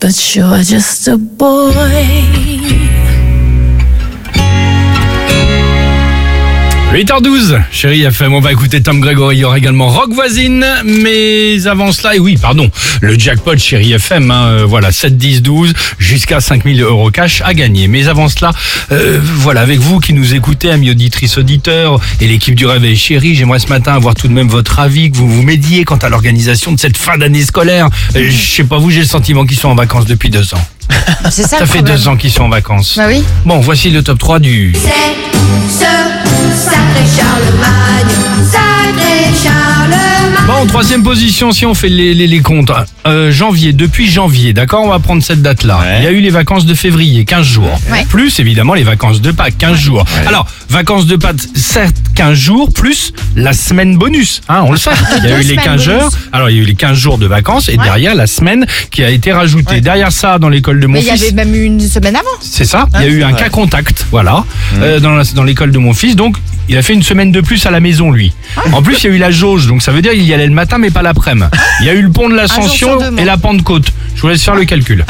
but you're just a boy. 8h12, chérie FM, on va écouter Tom Gregory, il y aura également Rock Voisine, mais avant cela, et oui, pardon, le jackpot chérie FM, hein, euh, voilà, 7, 10, 12, jusqu'à 5000 euros cash à gagner. Mais avant cela, euh, voilà, avec vous qui nous écoutez, amis auditrices, auditeurs, et l'équipe du Réveil Chérie, j'aimerais ce matin avoir tout de même votre avis, que vous vous médiez quant à l'organisation de cette fin d'année scolaire. Euh, je sais pas vous, j'ai le sentiment qu'ils sont en vacances depuis deux ans. C'est ça, Ça le fait problème. deux ans qu'ils sont en vacances. Bah oui. Bon, voici le top 3 du... Bon, troisième position, si on fait les, les, les comptes. Euh, janvier, depuis janvier, d'accord On va prendre cette date-là. Ouais. Il y a eu les vacances de février, 15 jours. Ouais. Plus, évidemment, les vacances de Pâques, 15 jours. Alors, vacances de Pâques, certes, 15 jours, plus la semaine bonus. Hein, on le sait. Il y a eu les semaines 15 bonus. heures. Alors, il y a eu les 15 jours de vacances et derrière, la semaine qui a été rajoutée. Derrière ça, dans l'école de mon Mais il y fils... avait même eu une semaine avant. C'est ça. Il y a eu un cas contact, voilà, euh, dans la- dans l'école de mon fils. Donc, il a fait une semaine de plus à la maison, lui. En plus, il y a eu la jauge, donc ça veut dire qu'il y allait le matin, mais pas l'après-midi. Il y a eu le pont de l'Ascension et la Pentecôte. Je vous laisse faire le calcul.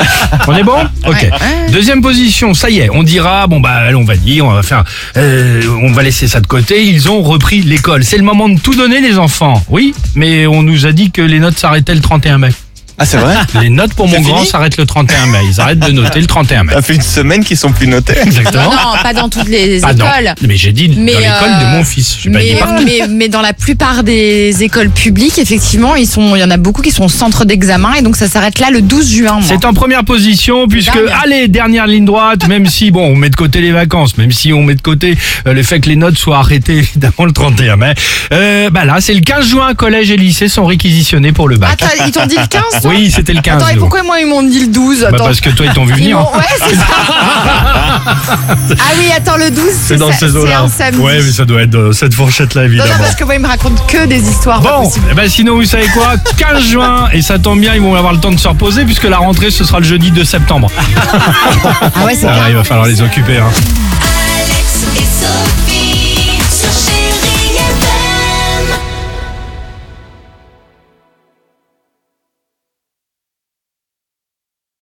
On est bon Ok. Deuxième position, ça y est. On dira, bon bah, allez, on va dire, on va faire, euh, on va laisser ça de côté. Ils ont repris l'école. C'est le moment de tout donner, les enfants. Oui, mais on nous a dit que les notes s'arrêtaient le 31 mai. Ah, c'est vrai Les notes pour mon grand s'arrêtent le 31 mai. Ils arrêtent de noter le 31 mai. Ça fait une semaine qu'ils sont plus notés. Exactement. Non, non, pas dans toutes les Ah non. écoles. Mais j'ai dit Mais, dans l'école euh, de mon fils. J'ai pas dit Mais, partout. mais, mais dans la plupart des écoles publiques, effectivement, ils sont, il y en a beaucoup qui sont au centre d'examen et donc ça s'arrête là le 12 juin. moi. C'est en première position puisque allez dernière ligne droite même si bon on met de côté les vacances même si on met de côté euh, le fait que les notes soient arrêtées évidemment le 31 mai euh, bah là c'est le 15 juin collège et lycée sont réquisitionnés pour le bac Attends, ils t'ont dit le 15 toi oui c'était le 15 Attends, et nous. pourquoi moi ils m'ont dit le 12 Bah, Attends. parce que toi ils t'ont vu Ils venir m'ont- Ouais, c'est ça. ah oui, attends, le 12, c'est ces c'est un samedi. ouais mais ça doit être dans cette fourchette là Non, évidemment non, parce que moi, ils me racontent que des histoires. pas Bon, possibles. eh ben sinon vous savez quoi? 15 juin et ça tombe bien ils vont avoir le temps de se reposer puisque la rentrée ce sera le jeudi 2 septembre Ah ouais, c'est Ah, il va falloir les occuper hein.